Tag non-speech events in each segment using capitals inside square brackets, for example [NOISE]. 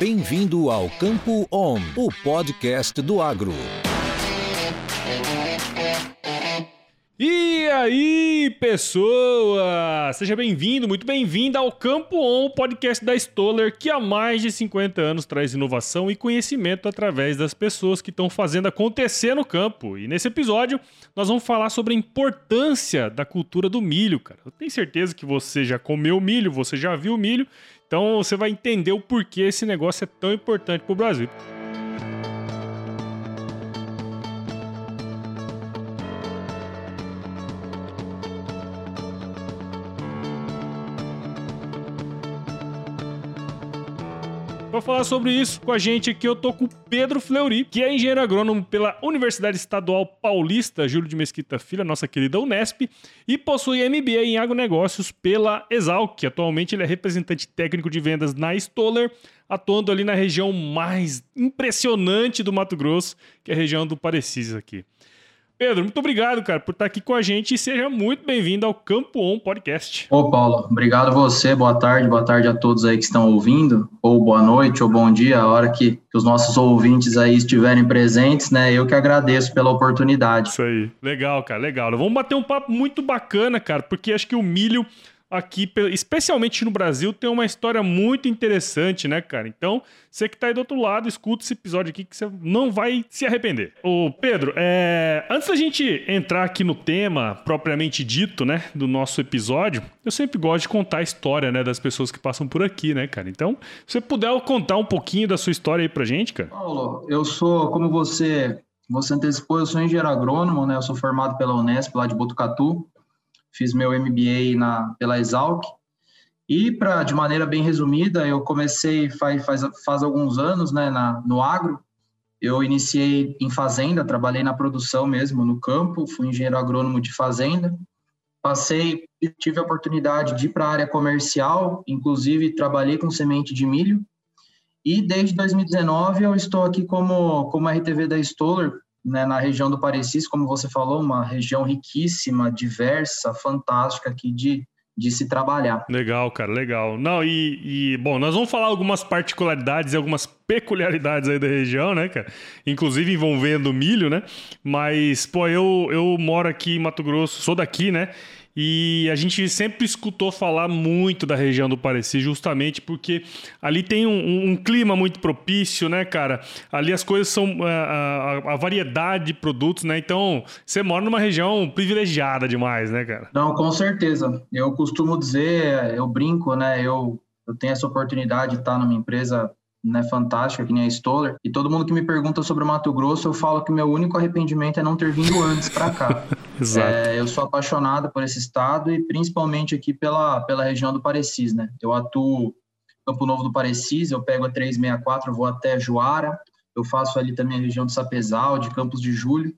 Bem-vindo ao Campo On, o podcast do agro. E aí, pessoa! Seja bem-vindo, muito bem-vinda ao Campo On, podcast da Stoller, que há mais de 50 anos traz inovação e conhecimento através das pessoas que estão fazendo acontecer no campo. E nesse episódio, nós vamos falar sobre a importância da cultura do milho, cara. Eu tenho certeza que você já comeu milho, você já viu milho, então você vai entender o porquê esse negócio é tão importante para o Brasil. Para falar sobre isso com a gente aqui, eu tô com o Pedro Fleury, que é engenheiro agrônomo pela Universidade Estadual Paulista Júlio de Mesquita Filho, nossa querida Unesp, e possui MBA em agronegócios pela Exalc. Atualmente ele é representante técnico de vendas na Stoller, atuando ali na região mais impressionante do Mato Grosso, que é a região do Parecis aqui. Pedro, muito obrigado, cara, por estar aqui com a gente e seja muito bem-vindo ao Campo On Podcast. Ô, Paulo, obrigado você, boa tarde, boa tarde a todos aí que estão ouvindo, ou boa noite, ou bom dia, a hora que, que os nossos ouvintes aí estiverem presentes, né? Eu que agradeço pela oportunidade. Isso aí, legal, cara, legal. Vamos bater um papo muito bacana, cara, porque acho que o milho aqui, especialmente no Brasil, tem uma história muito interessante, né, cara? Então, você que tá aí do outro lado, escuta esse episódio aqui que você não vai se arrepender. Ô, Pedro, é... antes da gente entrar aqui no tema propriamente dito, né, do nosso episódio, eu sempre gosto de contar a história, né, das pessoas que passam por aqui, né, cara? Então, se você puder contar um pouquinho da sua história aí pra gente, cara. Paulo, eu sou, como você, você antecipou, eu sou engenheiro agrônomo, né, eu sou formado pela Unesp lá de Botucatu, fiz meu MBA na, pela Exalc. E, para de maneira bem resumida, eu comecei faz, faz, faz alguns anos né, na, no agro. Eu iniciei em fazenda, trabalhei na produção mesmo, no campo, fui engenheiro agrônomo de fazenda. Passei, tive a oportunidade de ir para a área comercial, inclusive trabalhei com semente de milho. E desde 2019 eu estou aqui como, como RTV da Stoller, né, na região do Parecis, como você falou, uma região riquíssima, diversa, fantástica aqui de, de se trabalhar. Legal, cara, legal. Não, e, e, bom, nós vamos falar algumas particularidades e algumas peculiaridades aí da região, né, cara? Inclusive envolvendo milho, né? Mas, pô, eu, eu moro aqui em Mato Grosso, sou daqui, né? E a gente sempre escutou falar muito da região do Pareci, justamente porque ali tem um, um clima muito propício, né, cara? Ali as coisas são a, a, a, variedade de produtos, né? Então você mora numa região privilegiada demais, né, cara? Não, com certeza. Eu costumo dizer, eu brinco, né? Eu, eu tenho essa oportunidade de estar numa empresa né, fantástica, que nem a Stoller. E todo mundo que me pergunta sobre o Mato Grosso, eu falo que meu único arrependimento é não ter vindo antes para cá. [LAUGHS] Exato. É, eu sou apaixonado por esse estado e principalmente aqui pela, pela região do Parecis, né? Eu atuo Campo Novo do Parecis, eu pego a 364, vou até Juara, eu faço ali também a região do Sapezal, de Campos de Julho.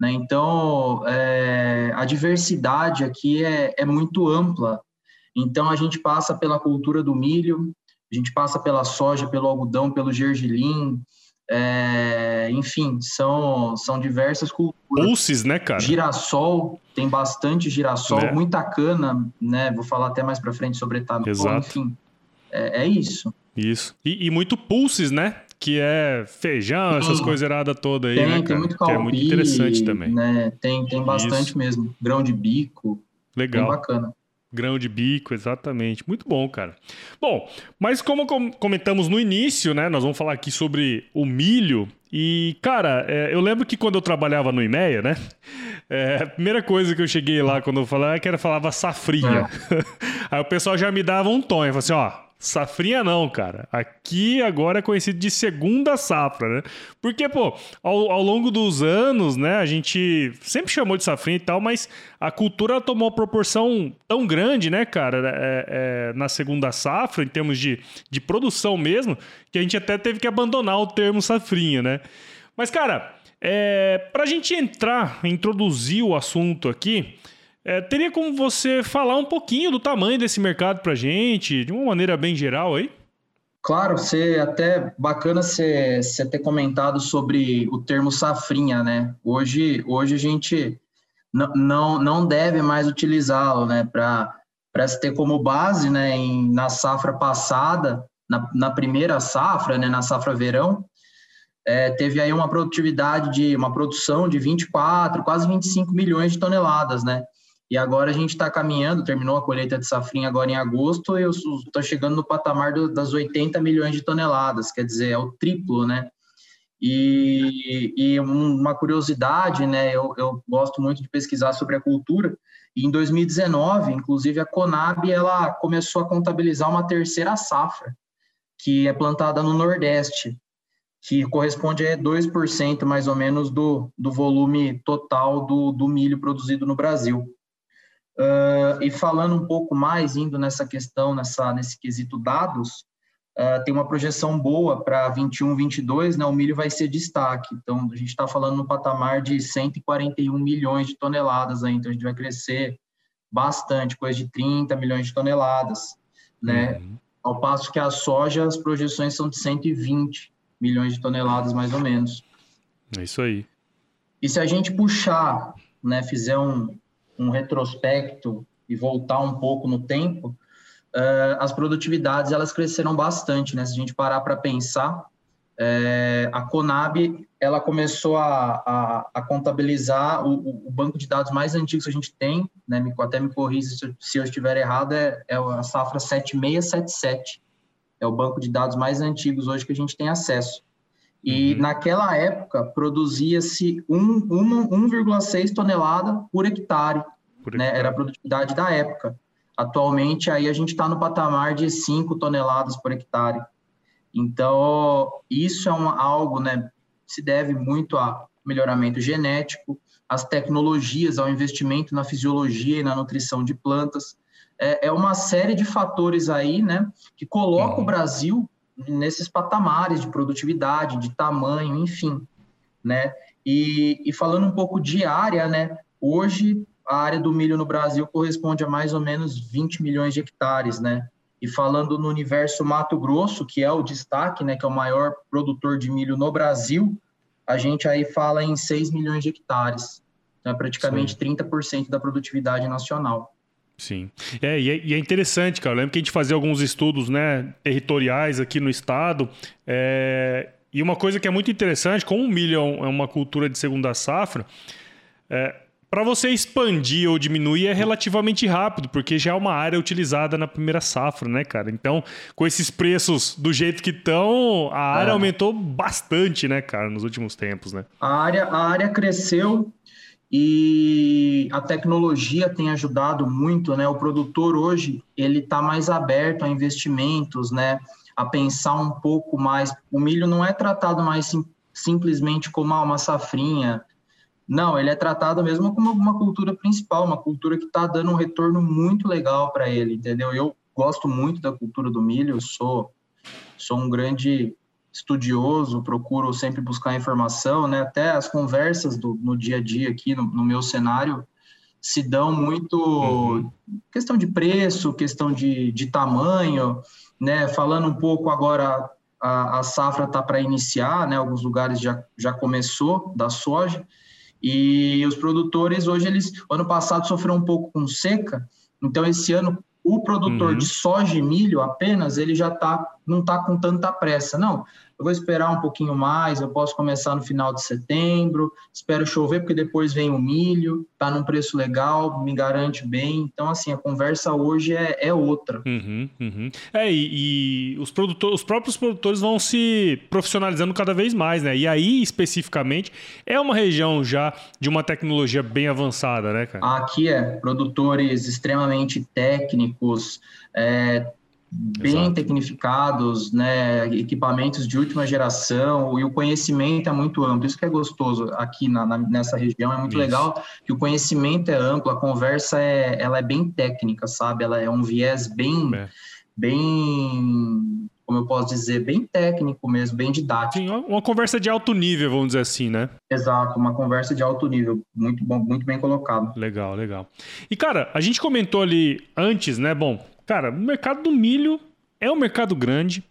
Né? Então, é, a diversidade aqui é, é muito ampla. Então, a gente passa pela cultura do milho, a gente passa pela soja, pelo algodão, pelo gergelim, é, enfim, são, são diversas culturas. Pulses, né, cara? Girassol, tem bastante girassol, é. muita cana, né? Vou falar até mais para frente sobre etanol, Exato. enfim. É, é isso. Isso. E, e, muito pulses, né? Que é feijão, essas coisas eradas todas aí, tem, né, cara? Tem muito é muito interessante também. Né? Tem, tem bastante isso. mesmo. Grão de bico. Legal. Bem bacana. Grão de bico, exatamente. Muito bom, cara. Bom, mas como comentamos no início, né? Nós vamos falar aqui sobre o milho. E, cara, é, eu lembro que quando eu trabalhava no IMEA, né? [LAUGHS] É, a primeira coisa que eu cheguei lá quando eu falava é que era falava safrinha. É. [LAUGHS] Aí o pessoal já me dava um tom e falava assim: ó, Safrinha não, cara. Aqui agora é conhecido de segunda safra, né? Porque, pô, ao, ao, longo dos anos, né, a gente sempre chamou de safrinha e tal, mas a cultura tomou uma proporção tão grande, né, cara, é, é, na segunda safra, em termos de, de produção mesmo, que a gente até teve que abandonar o termo safrinha, né? Mas, cara, é, pra gente entrar, introduzir o assunto aqui, é, teria como você falar um pouquinho do tamanho desse mercado para gente, de uma maneira bem geral aí? Claro, você até bacana você, você ter comentado sobre o termo safrinha, né? Hoje, hoje a gente não, não, deve mais utilizá-lo, né? Para se ter como base, né? Em, na safra passada, na, na primeira safra, né, na safra verão, é, teve aí uma produtividade de uma produção de 24, quase 25 milhões de toneladas, né? E agora a gente está caminhando, terminou a colheita de safrinha agora em agosto, e eu estou chegando no patamar do, das 80 milhões de toneladas, quer dizer, é o triplo, né? E, e uma curiosidade, né? Eu, eu gosto muito de pesquisar sobre a cultura, e em 2019, inclusive, a Conab ela começou a contabilizar uma terceira safra, que é plantada no Nordeste, que corresponde a 2% mais ou menos do, do volume total do, do milho produzido no Brasil. Uh, e falando um pouco mais, indo nessa questão, nessa, nesse quesito dados, uh, tem uma projeção boa para 21, 22, né, o milho vai ser destaque. Então, a gente está falando no patamar de 141 milhões de toneladas, aí, então a gente vai crescer bastante, coisa de 30 milhões de toneladas, né? Uhum. Ao passo que a soja, as projeções são de 120 milhões de toneladas, mais ou menos. É isso aí. E se a gente puxar, né, fizer um, um retrospecto e voltar um pouco no tempo, uh, as produtividades elas cresceram bastante, né? Se a gente parar para pensar, é, a Conab ela começou a, a, a contabilizar o, o, banco de dados mais antigos que a gente tem, né? até me corrija se se eu estiver errado, é, é a safra 7677. É o banco de dados mais antigos hoje que a gente tem acesso. E uhum. naquela época produzia-se 1,6 tonelada por hectare, por né? Era a produtividade da época. Atualmente aí a gente está no patamar de 5 toneladas por hectare. Então isso é algo, né? Se deve muito a melhoramento genético, às tecnologias, ao investimento na fisiologia e na nutrição de plantas. É, é uma série de fatores aí, né? Que coloca uhum. o Brasil nesses patamares de produtividade, de tamanho, enfim, né? E, e, falando um pouco de área, né? Hoje a área do milho no Brasil corresponde a mais ou menos 20 milhões de hectares, né? E falando no universo Mato Grosso, que é o destaque, né, que é o maior produtor de milho no Brasil, a gente aí fala em 6 milhões de hectares, né, praticamente Sim. 30% da produtividade nacional. Sim. É, e, é, e é interessante, cara. Eu lembro que a gente fazia alguns estudos né, territoriais aqui no estado. É, e uma coisa que é muito interessante, como o milho é uma cultura de segunda safra, é, para você expandir ou diminuir é relativamente rápido, porque já é uma área utilizada na primeira safra, né, cara? Então, com esses preços do jeito que estão, a área é. aumentou bastante, né, cara, nos últimos tempos, né? A área, a área cresceu e a tecnologia tem ajudado muito, né? O produtor hoje ele está mais aberto a investimentos, né? A pensar um pouco mais. O milho não é tratado mais sim, simplesmente como ah, uma safrinha. Não, ele é tratado mesmo como uma cultura principal, uma cultura que está dando um retorno muito legal para ele, entendeu? Eu gosto muito da cultura do milho, sou sou um grande estudioso, procuro sempre buscar informação, né? Até as conversas do, no dia a dia aqui no, no meu cenário se dão muito uhum. questão de preço, questão de, de tamanho, né? Falando um pouco agora, a, a safra está para iniciar, né? Alguns lugares já, já começou da soja e os produtores hoje eles, ano passado sofreram um pouco com seca, então esse ano o produtor uhum. de soja e milho apenas, ele já tá, não está com tanta pressa. Não, eu vou esperar um pouquinho mais, eu posso começar no final de setembro, espero chover, porque depois vem o milho, tá num preço legal, me garante bem. Então, assim, a conversa hoje é, é outra. Uhum, uhum. É, e, e os, produtores, os próprios produtores vão se profissionalizando cada vez mais, né? E aí, especificamente, é uma região já de uma tecnologia bem avançada, né, cara? Aqui é, produtores extremamente técnicos, é, bem Exato. tecnificados, né, equipamentos de última geração e o conhecimento é muito amplo. Isso que é gostoso aqui na, na, nessa região é muito Isso. legal que o conhecimento é amplo, a conversa é, ela é bem técnica, sabe? Ela é um viés bem, é. bem, como eu posso dizer, bem técnico mesmo, bem didático. Sim, uma conversa de alto nível, vamos dizer assim, né? Exato, uma conversa de alto nível, muito bom, muito bem colocado. Legal, legal. E cara, a gente comentou ali antes, né? Bom, Cara, o mercado do milho é um mercado grande.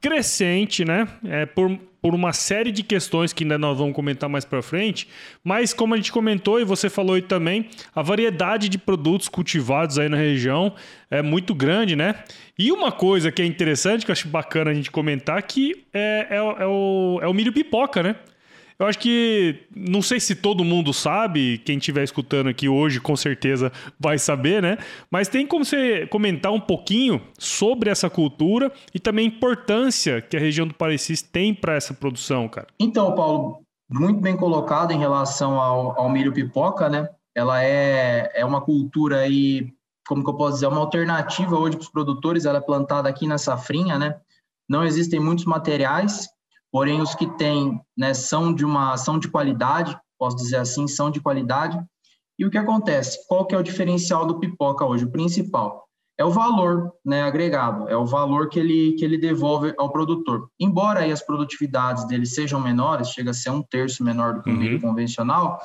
crescente, né? É, por, por uma série de questões que ainda nós vamos comentar mais para frente, mas como a gente comentou e você falou aí também, a variedade de produtos cultivados aí na região é muito grande, né? E uma coisa que é interessante, que eu acho bacana a gente comentar, que é, é, é o, é o milho pipoca, né? Eu acho que não sei se todo mundo sabe, quem estiver escutando aqui hoje com certeza vai saber, né? Mas tem como você comentar um pouquinho sobre essa cultura e também a importância que a região do Parecis tem para essa produção, cara. Então, Paulo, muito bem colocado em relação ao, ao milho pipoca, né? Ela é, é uma cultura aí, como que eu posso dizer, uma alternativa hoje para os produtores, ela é plantada aqui na safrinha, né? Não existem muitos materiais, porém os que têm né, são de uma são de qualidade, posso dizer assim, são de qualidade. E o que acontece? Qual que é o diferencial do pipoca hoje? O principal é o valor né, agregado, é o valor que ele, que ele devolve ao produtor. Embora aí as produtividades dele sejam menores, chega a ser um terço menor do que o uhum. convencional,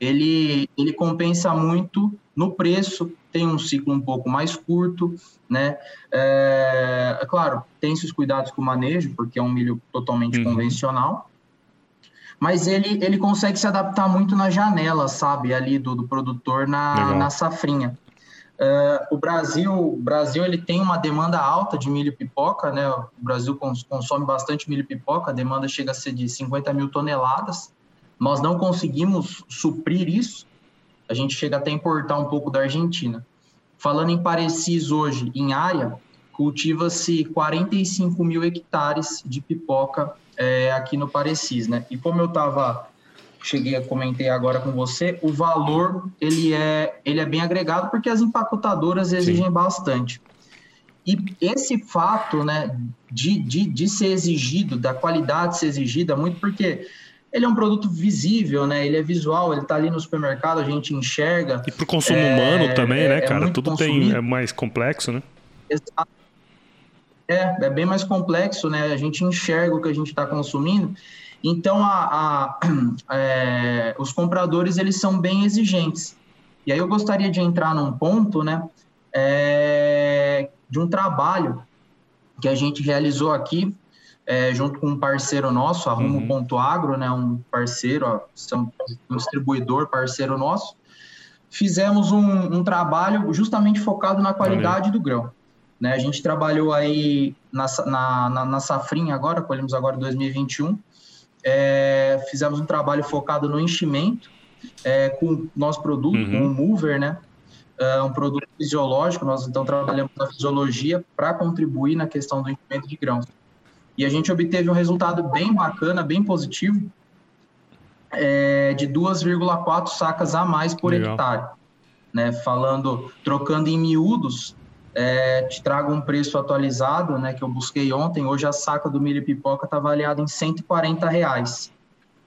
ele, ele compensa muito no preço, tem um ciclo um pouco mais curto, né? É, é claro, tem seus cuidados com o manejo, porque é um milho totalmente uhum. convencional, mas ele, ele consegue se adaptar muito na janela, sabe, ali do, do produtor na, na safrinha. Uh, o Brasil, o Brasil ele tem uma demanda alta de milho pipoca, né? O Brasil consome bastante milho pipoca, a demanda chega a ser de 50 mil toneladas. Nós não conseguimos suprir isso, a gente chega até a importar um pouco da Argentina. Falando em Parecis hoje, em área, cultiva-se 45 mil hectares de pipoca é, aqui no Parecis, né? E como eu estava, cheguei a comentar agora com você, o valor ele é, ele é bem agregado porque as empacotadoras exigem Sim. bastante. E esse fato, né, de, de, de ser exigido, da qualidade ser exigida, muito porque ele é um produto visível, né? Ele é visual, ele está ali no supermercado, a gente enxerga. E para o consumo é, humano também, é, né, é cara? Tudo consumido. tem é mais complexo, né? Exato. É, é bem mais complexo, né? A gente enxerga o que a gente está consumindo. Então, a, a [CLEARS THROAT] é, os compradores, eles são bem exigentes. E aí eu gostaria de entrar num ponto, né? É, de um trabalho que a gente realizou aqui é, junto com um parceiro nosso, a Rumo.agro, uhum. né, um parceiro, ó, um distribuidor parceiro nosso, fizemos um, um trabalho justamente focado na qualidade do grão. Né? A gente trabalhou aí na, na, na, na safrinha agora, colhemos agora 2021, é, fizemos um trabalho focado no enchimento é, com o nosso produto, uhum. com o Mover, né? É um produto fisiológico, nós então trabalhamos na fisiologia para contribuir na questão do enchimento de grãos. E a gente obteve um resultado bem bacana, bem positivo, é, de 2,4 sacas a mais por Legal. hectare. Né? Falando, trocando em miúdos, é, te trago um preço atualizado, né, que eu busquei ontem. Hoje a saca do milho pipoca está avaliada em 140 reais.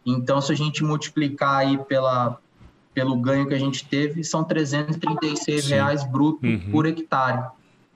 Então, se a gente multiplicar aí pela, pelo ganho que a gente teve, são 336 Sim. reais bruto uhum. por hectare.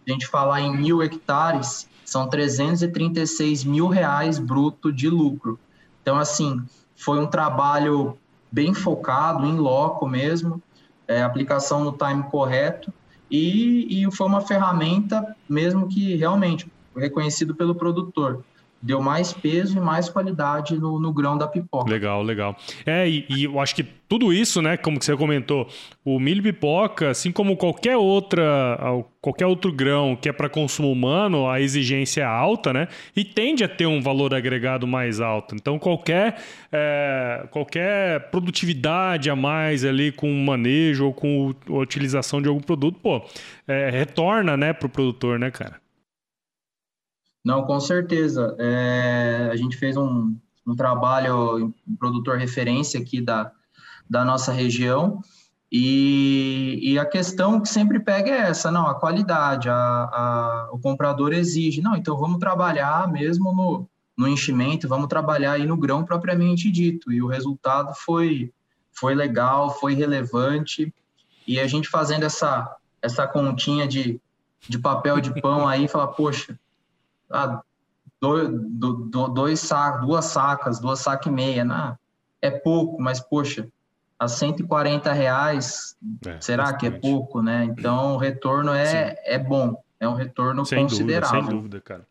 A gente falar em mil hectares, são 336 mil reais bruto de lucro. Então, assim, foi um trabalho bem focado, em loco mesmo, é, aplicação no time correto, e, e foi uma ferramenta mesmo que realmente reconhecido pelo produtor deu mais peso e mais qualidade no, no grão da pipoca. Legal, legal. É, e, e, eu acho que tudo isso, né, como você comentou, o milho pipoca, assim como qualquer outra, qualquer outro grão que é para consumo humano, a exigência é alta, né, e tende a ter um valor agregado mais alto. Então, qualquer, é, qualquer produtividade a mais ali com manejo ou com a utilização de algum produto, pô, é, retorna, né, para o produtor, né, cara? Não, com certeza. É, a gente fez um, um trabalho, um produtor referência aqui da, da nossa região, e, e, a questão que sempre pega é essa, não, a qualidade, a, a, o comprador exige, não, então vamos trabalhar mesmo no, no enchimento, vamos trabalhar aí no grão propriamente dito, e o resultado foi, foi legal, foi relevante, e a gente fazendo essa, essa continha de, de papel de pão aí, fala, poxa, ah, dois, dois sacos, duas sacas, duas sacas e meia, né? é pouco, mas poxa, a 140 reais, é, será bastante. que é pouco, né? Então o retorno é, é bom, é um retorno sem considerável. Dúvida, sem dúvida, cara.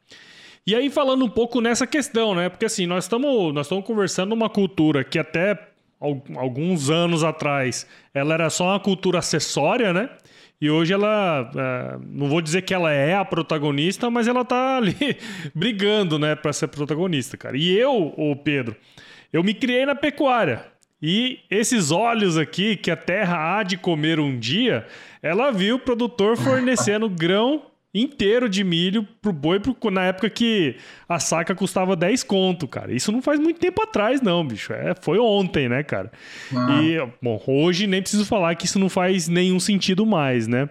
E aí, falando um pouco nessa questão, né? Porque assim, nós estamos nós conversando uma cultura que até alguns anos atrás ela era só uma cultura acessória, né? E hoje ela, é, não vou dizer que ela é a protagonista, mas ela tá ali [LAUGHS] brigando, né, para ser protagonista, cara. E eu, o Pedro, eu me criei na pecuária. E esses olhos aqui, que a terra há de comer um dia, ela viu o produtor fornecendo [LAUGHS] grão inteiro de milho pro boi pro, na época que a saca custava 10 conto, cara. Isso não faz muito tempo atrás, não, bicho. É, foi ontem, né, cara? Ah. E, bom, hoje nem preciso falar que isso não faz nenhum sentido mais, né?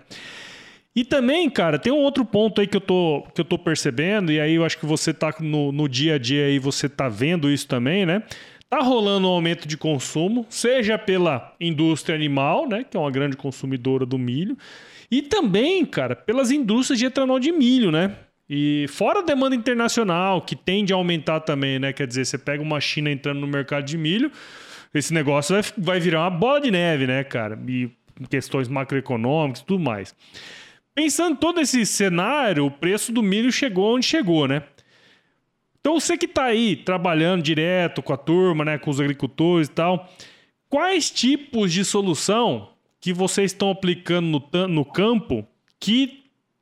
E também, cara, tem um outro ponto aí que eu tô, que eu tô percebendo, e aí eu acho que você tá no, no dia a dia aí, você tá vendo isso também, né? Tá rolando um aumento de consumo, seja pela indústria animal, né, que é uma grande consumidora do milho, e também, cara, pelas indústrias de etanol de milho, né? E fora a demanda internacional, que tende a aumentar também, né? Quer dizer, você pega uma China entrando no mercado de milho, esse negócio vai, vai virar uma bola de neve, né, cara? E questões macroeconômicas tudo mais. Pensando todo esse cenário, o preço do milho chegou onde chegou, né? Então você que está aí trabalhando direto com a turma, né, com os agricultores e tal, quais tipos de solução que vocês estão aplicando no, no campo que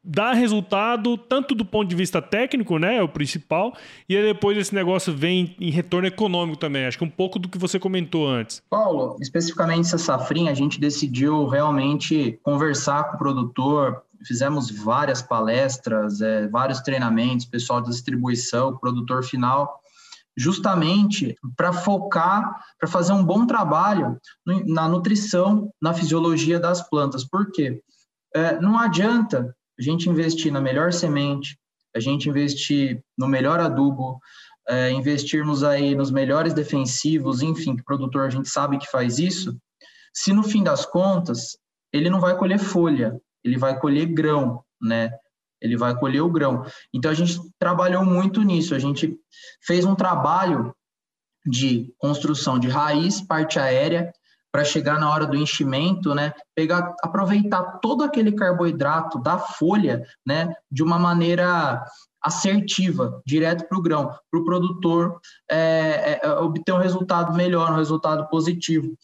dá resultado tanto do ponto de vista técnico, né, é o principal, e depois esse negócio vem em retorno econômico também. Acho que um pouco do que você comentou antes. Paulo, especificamente essa safrinha, a gente decidiu realmente conversar com o produtor, fizemos várias palestras, é, vários treinamentos, pessoal da distribuição, produtor final, justamente para focar, para fazer um bom trabalho na nutrição, na fisiologia das plantas. Por quê? É, não adianta a gente investir na melhor semente, a gente investir no melhor adubo, é, investirmos aí nos melhores defensivos, enfim, que produtor a gente sabe que faz isso, se no fim das contas ele não vai colher folha, ele vai colher grão, né? Ele vai colher o grão. Então a gente trabalhou muito nisso, a gente fez um trabalho de construção de raiz, parte aérea, para chegar na hora do enchimento, né, pegar, aproveitar todo aquele carboidrato da folha, né, de uma maneira assertiva, direto para o grão, para o produtor é, é, obter um resultado melhor, um resultado positivo.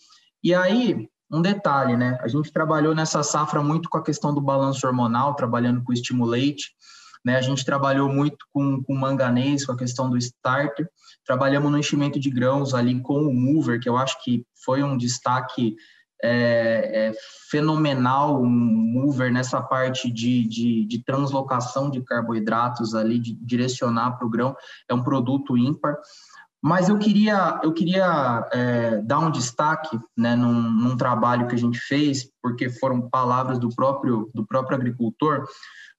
E aí, um detalhe, né? A gente trabalhou nessa safra muito com a questão do balanço hormonal, trabalhando com o estimulate, né? A gente trabalhou muito com, com manganês, com a questão do starter. Trabalhamos no enchimento de grãos ali com o mover, que eu acho que foi um destaque é, é, fenomenal, um mover nessa parte de, de, de translocação de carboidratos ali, de direcionar para o grão. É um produto ímpar. Mas eu queria, eu queria é, dar um destaque né, num, num, trabalho que a gente fez, porque foram palavras do próprio, do próprio agricultor.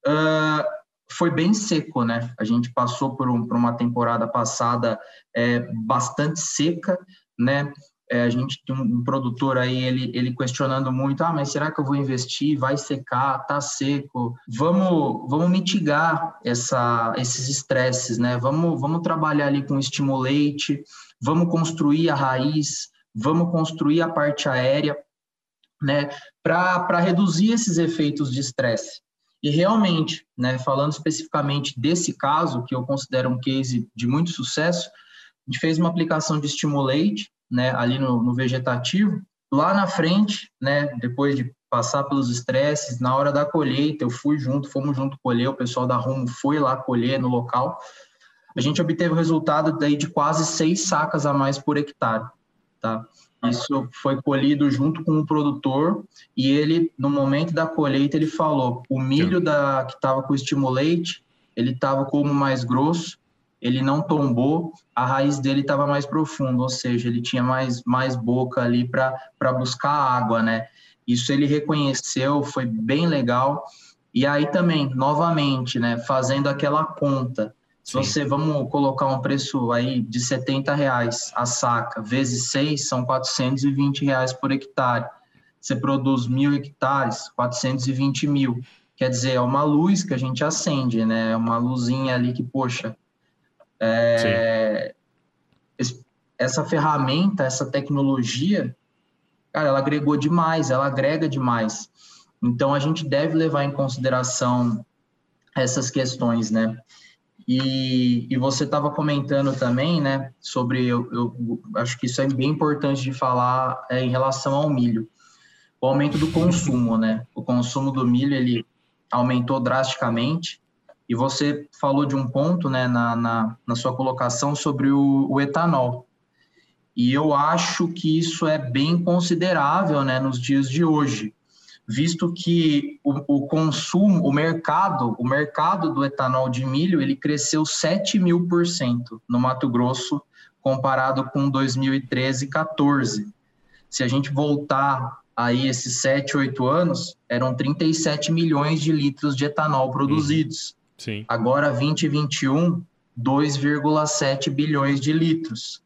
Uh, foi bem seco, né? A gente passou por, um, por uma temporada passada é, bastante seca, né? É, a gente tem um, produtor aí, ele, ele questionando muito, ah, mas será que eu vou investir? Vai secar, tá seco. Vamos, vamos mitigar essa, esses estresses, né? Vamos, vamos trabalhar ali com estimulate, vamos construir a raiz, vamos construir a parte aérea, né? Para reduzir esses efeitos de estresse. E realmente, né, falando especificamente desse caso, que eu considero um case de muito sucesso, a gente fez uma aplicação de Stimulate, né, ali no, no vegetativo. Lá na frente, né, depois de passar pelos estresses, na hora da colheita, eu fui junto, fomos junto colher, o pessoal da Rumo foi lá colher no local. A gente obteve o resultado daí de quase seis sacas a mais por hectare, tá? Isso foi colhido junto com o produtor e ele, no momento da colheita, ele falou, o milho da, que estava com estimulate, ele estava como mais grosso, ele não tombou, a raiz dele estava mais profunda, ou seja, ele tinha mais, mais boca ali para buscar água, né? Isso ele reconheceu, foi bem legal. E aí também, novamente, né, fazendo aquela conta, se Sim. você, vamos colocar um preço aí de 70 reais a saca, vezes 6, são 420 reais por hectare. Você produz mil hectares, 420 mil. Quer dizer, é uma luz que a gente acende, né? É uma luzinha ali que, poxa, é, essa ferramenta, essa tecnologia, cara, ela agregou demais, ela agrega demais. Então, a gente deve levar em consideração essas questões, né? E, e você estava comentando também, né, sobre, eu, eu, acho que isso é bem importante de falar é, em relação ao milho, o aumento do consumo, né? O consumo do milho, ele aumentou drasticamente, e você falou de um ponto, né, na, na, na sua colocação sobre o, o etanol. E eu acho que isso é bem considerável, né, nos dias de hoje visto que o, o, consumo, o mercado, o mercado do etanol de milho, ele cresceu 7 mil por cento no Mato Grosso, comparado com 2013 e 14. Se a gente voltar aí esses 7, 8 anos, eram 37 milhões de litros de etanol produzidos. Sim. Agora, 2021, 2,7 bilhões de litros.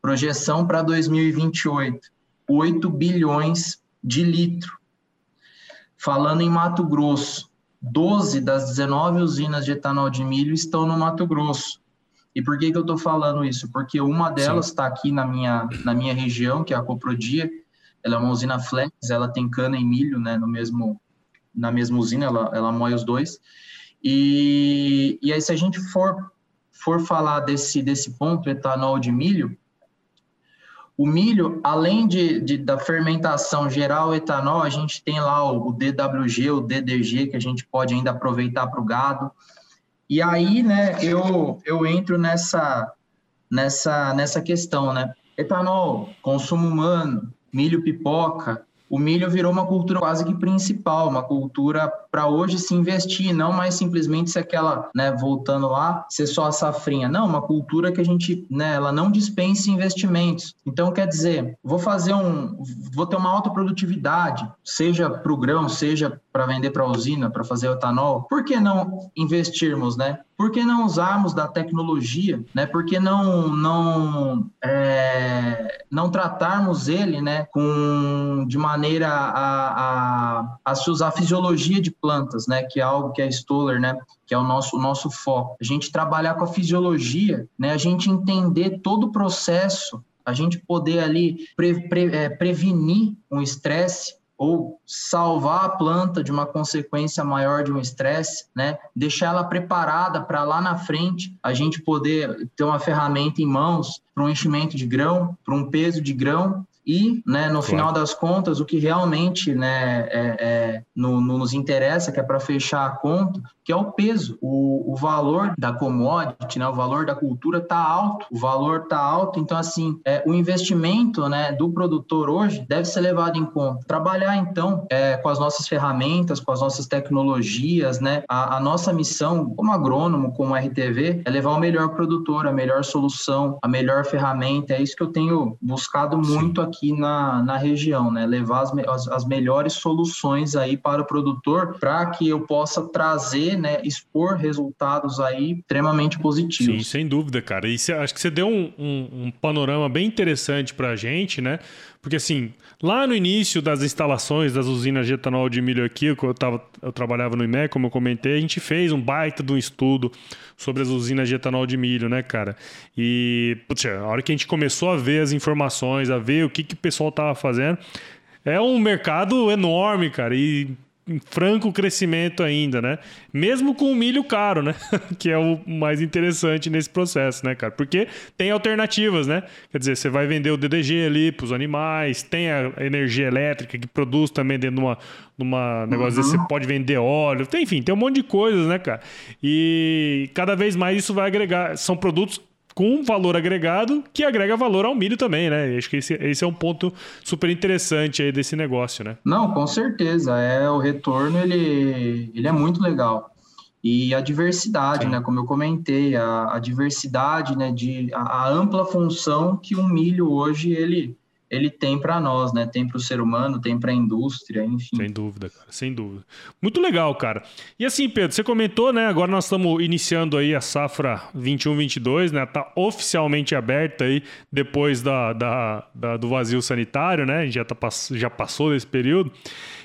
Projeção para 2028, 8 bilhões de litros. Falando em Mato Grosso, 12 das 19 usinas de etanol de milho estão no Mato Grosso. E por que, que eu estou falando isso? Porque uma delas está aqui na minha, na minha região, que é a Coprodia. Ela é uma usina flex, ela tem cana e milho né, no mesmo, na mesma usina, ela, ela moe os dois. E, e aí, se a gente for, for falar desse, desse ponto, etanol de milho, o milho, além de, de, da fermentação gerar o etanol, a gente tem lá o, o DWG, o DDG, que a gente pode ainda aproveitar para o gado. E aí, né, eu, eu entro nessa, nessa, nessa questão, né? Etanol, consumo humano, milho pipoca, o milho virou uma cultura quase que principal, uma cultura para hoje se investir, não mais simplesmente se aquela, né, voltando lá, ser só a safrinha. Não, uma cultura que a gente, né, ela não dispensa investimentos. Então, quer dizer, vou fazer um, vou ter uma alta produtividade, seja para o grão, seja para vender para a usina, para fazer etanol. Por que não investirmos, né? Por que não usarmos da tecnologia, né? Por que não não é, não tratarmos ele, né, com de maneira a, a, a se usar a fisiologia de plantas, né, que é algo que é Stoller, né, que é o nosso, o nosso foco. A gente trabalhar com a fisiologia, né, a gente entender todo o processo, a gente poder ali pre, pre, é, prevenir um estresse, ou salvar a planta de uma consequência maior de um estresse, né? Deixar ela preparada para lá na frente a gente poder ter uma ferramenta em mãos para um enchimento de grão, para um peso de grão e, né, no claro. final das contas, o que realmente né, é, é no, no, nos interessa, que é para fechar a conta, que é o peso. O, o valor da commodity, né, o valor da cultura está alto, o valor está alto, então, assim, é, o investimento né, do produtor hoje deve ser levado em conta. Trabalhar, então, é, com as nossas ferramentas, com as nossas tecnologias, né, a, a nossa missão como agrônomo, como RTV, é levar o melhor produtor, a melhor solução, a melhor ferramenta. É isso que eu tenho buscado muito Sim. aqui aqui na, na região, né? Levar as, as, as melhores soluções aí para o produtor para que eu possa trazer, né? Expor resultados aí extremamente positivos. Sim, sem dúvida, cara. E cê, acho que você deu um, um, um panorama bem interessante para a gente, né? Porque assim, lá no início das instalações das usinas de etanol de milho aqui, eu, tava, eu trabalhava no IMEC, como eu comentei, a gente fez um baita de um estudo sobre as usinas de etanol de milho, né, cara? E, putz, a hora que a gente começou a ver as informações, a ver o que, que o pessoal tava fazendo, é um mercado enorme, cara. E em franco crescimento ainda, né? Mesmo com o milho caro, né? [LAUGHS] que é o mais interessante nesse processo, né, cara? Porque tem alternativas, né? Quer dizer, você vai vender o DDG ali para os animais, tem a energia elétrica que produz também dentro de uma, numa negócio uhum. desse, você pode vender óleo, tem, enfim, tem um monte de coisas, né, cara? E cada vez mais isso vai agregar, são produtos com valor agregado que agrega valor ao milho também, né? Acho que esse, esse é um ponto super interessante aí desse negócio, né? Não, com certeza. É o retorno ele, ele é muito legal. E a diversidade, Sim. né? Como eu comentei, a, a diversidade, né? De a, a ampla função que o milho hoje ele ele tem para nós, né? Tem para o ser humano, tem para a indústria, enfim. Sem dúvida, cara, sem dúvida. Muito legal, cara. E assim, Pedro, você comentou, né? Agora nós estamos iniciando aí a safra 21-22, né? Tá oficialmente aberta aí depois da, da, da, do vazio sanitário, né? A gente já, tá, já passou desse período.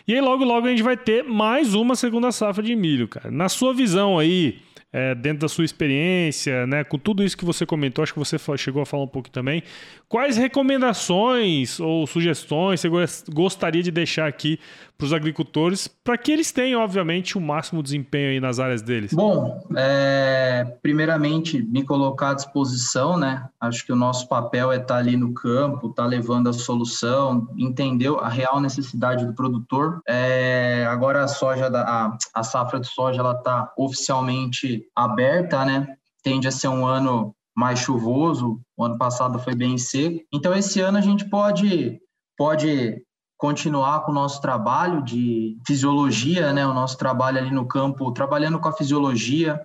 E aí logo, logo a gente vai ter mais uma segunda safra de milho, cara. Na sua visão aí é, dentro da sua experiência, né, com tudo isso que você comentou, acho que você chegou a falar um pouco também. Quais recomendações ou sugestões você gostaria de deixar aqui para os agricultores, para que eles tenham, obviamente, o máximo desempenho aí nas áreas deles? Bom, é, primeiramente, me colocar à disposição, né? Acho que o nosso papel é estar tá ali no campo, estar tá levando a solução, entender a real necessidade do produtor. É, agora a soja, da, a, a safra de soja, ela está oficialmente aberta, né? Tende a ser um ano mais chuvoso, o ano passado foi bem seco. Então, esse ano a gente pode, pode continuar com o nosso trabalho de fisiologia, né? O nosso trabalho ali no campo, trabalhando com a fisiologia,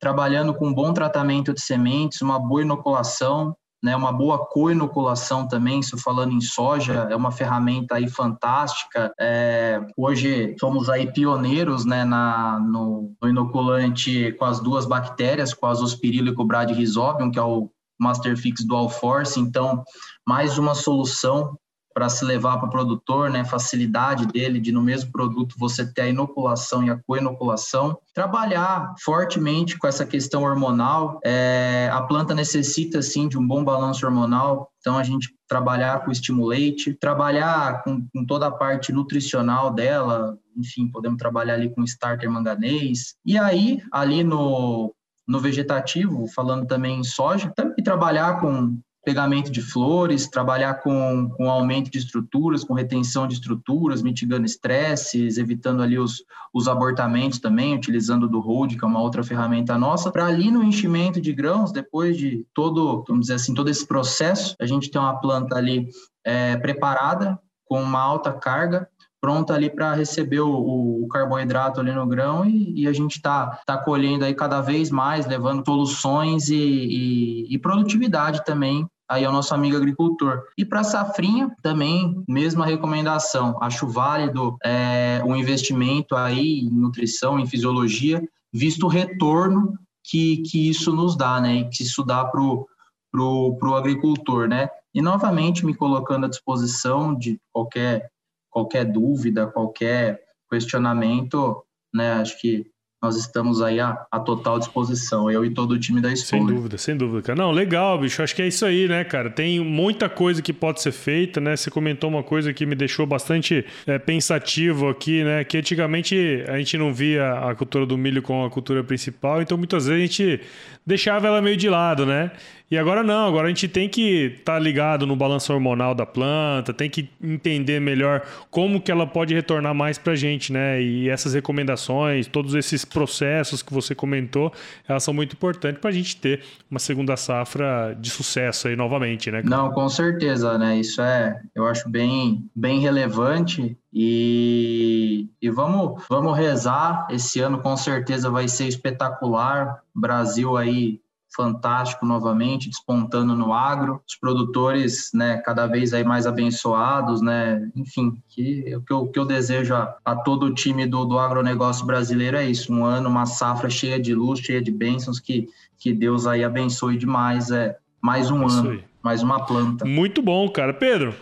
trabalhando com um bom tratamento de sementes, uma boa inoculação, né? Uma boa co-inoculação também, isso falando em soja, é uma ferramenta aí fantástica. É, hoje somos aí pioneiros, né? Na, no, no inoculante com as duas bactérias, com a Zospirilla e com o que é o Masterfix Dual Force, então mais uma solução para se levar para o produtor, né, facilidade dele de no mesmo produto você ter a inoculação e a co-inoculação. Trabalhar fortemente com essa questão hormonal, é, a planta necessita sim de um bom balanço hormonal, então a gente trabalhar com estimulate, trabalhar com, com toda a parte nutricional dela, enfim, podemos trabalhar ali com starter manganês. E aí, ali no no vegetativo, falando também em soja, também trabalhar com pegamento de flores, trabalhar com, com aumento de estruturas, com retenção de estruturas, mitigando estresses, evitando ali os, os abortamentos também, utilizando do hold, que é uma outra ferramenta nossa, para ali no enchimento de grãos, depois de todo, vamos dizer assim, todo esse processo, a gente tem uma planta ali é, preparada, com uma alta carga, pronta ali para receber o, o, carboidrato ali no grão e, e a gente está tá colhendo aí cada vez mais, levando soluções e, e, e produtividade também aí ao nosso amigo agricultor. E para safrinha, também, mesma recomendação. Acho válido é, o investimento aí em nutrição, em fisiologia, visto o retorno que, que isso nos dá, né? Que isso dá para o pro, pro agricultor, né? E novamente me colocando à disposição de qualquer qualquer dúvida, qualquer questionamento, né? Acho que nós estamos aí à, à, total disposição, eu e todo o time da escola. Sem dúvida, sem dúvida, cara. Não, legal, bicho. Acho que é isso aí, né, cara? Tem muita coisa que pode ser feita, né? Você comentou uma coisa que me deixou bastante é, pensativo aqui, né? Que antigamente a gente não via a cultura do milho como a cultura principal, então muitas vezes a gente deixava ela meio de lado, né? E agora não, agora a gente tem que estar tá ligado no balanço hormonal da planta, tem que entender melhor como que ela pode retornar mais para a gente, né? E essas recomendações, todos esses processos que você comentou, elas são muito importantes para a gente ter uma segunda safra de sucesso aí novamente, né? Não, com certeza, né? Isso é, eu acho bem, bem relevante e, e vamos, vamos rezar. Esse ano com certeza vai ser espetacular. Brasil aí fantástico novamente, despontando no agro, os produtores, né, cada vez aí mais abençoados, né, enfim, que o que eu, que eu desejo a, a, todo o time do, do agronegócio brasileiro é isso, um ano, uma safra cheia de luz, cheia de bênçãos, que, que Deus aí abençoe demais, é mais um é ano, mais uma planta. Muito bom, cara. Pedro,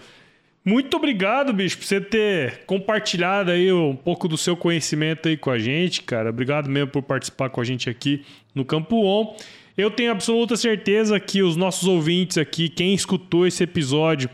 muito obrigado, bicho, por você ter compartilhado aí um pouco do seu conhecimento aí com a gente, cara. Obrigado mesmo por participar com a gente aqui no Campo On. Eu tenho absoluta certeza que os nossos ouvintes aqui, quem escutou esse episódio,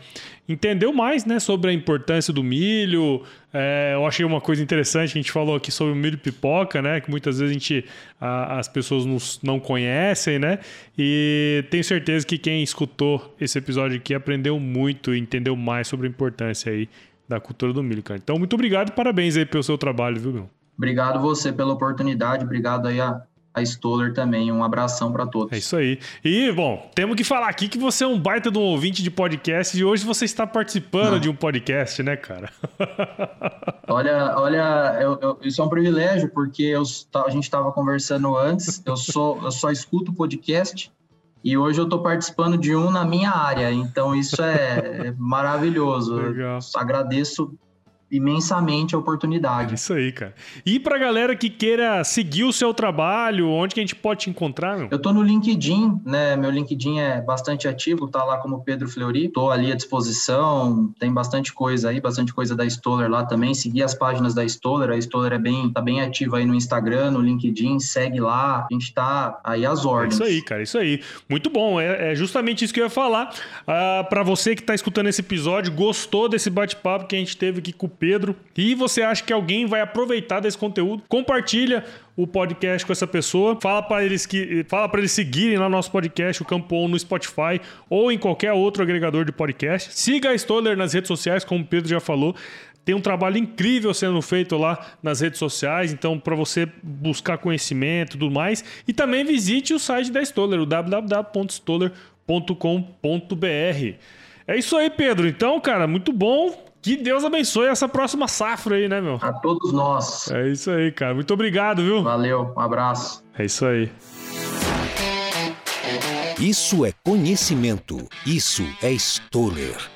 entendeu mais né, sobre a importância do milho. É, eu achei uma coisa interessante, a gente falou aqui sobre o milho pipoca, né? Que muitas vezes a gente, a, as pessoas nos, não conhecem, né? E tenho certeza que quem escutou esse episódio aqui aprendeu muito e entendeu mais sobre a importância aí da cultura do milho, cara. Então, muito obrigado e parabéns aí pelo seu trabalho, viu, meu? Obrigado você pela oportunidade, obrigado aí a a Stoller também. Um abração para todos. É isso aí. E, bom, temos que falar aqui que você é um baita de um ouvinte de podcast e hoje você está participando Não. de um podcast, né, cara? [LAUGHS] olha, olha eu, eu, isso é um privilégio, porque eu, a gente estava conversando antes, eu, sou, eu só escuto podcast e hoje eu estou participando de um na minha área, então isso é, é maravilhoso. Legal. Eu agradeço imensamente a oportunidade. É isso aí, cara. E pra galera que queira seguir o seu trabalho, onde que a gente pode te encontrar, meu? Eu tô no LinkedIn, né? Meu LinkedIn é bastante ativo, tá lá como Pedro Fleury. Tô ali à disposição, tem bastante coisa aí, bastante coisa da Stoller lá também. Seguir as páginas da Stoller, a Stoller é bem, tá bem ativa aí no Instagram, no LinkedIn, segue lá. A gente tá aí às ordens. É isso aí, cara, isso aí. Muito bom, é, é justamente isso que eu ia falar. Ah, para você que tá escutando esse episódio, gostou desse bate-papo que a gente teve aqui com Pedro. E você acha que alguém vai aproveitar desse conteúdo, compartilha o podcast com essa pessoa. Fala para eles que fala para eles seguirem lá no nosso podcast, o Campo On, no Spotify ou em qualquer outro agregador de podcast. Siga a Stoller nas redes sociais, como o Pedro já falou. Tem um trabalho incrível sendo feito lá nas redes sociais, então para você buscar conhecimento e tudo mais. E também visite o site da Stoller, o www.stoller.com.br. É isso aí, Pedro. Então, cara, muito bom. Que Deus abençoe essa próxima safra aí, né, meu? A todos nós. É isso aí, cara. Muito obrigado, viu? Valeu, um abraço. É isso aí. Isso é conhecimento. Isso é Stoller.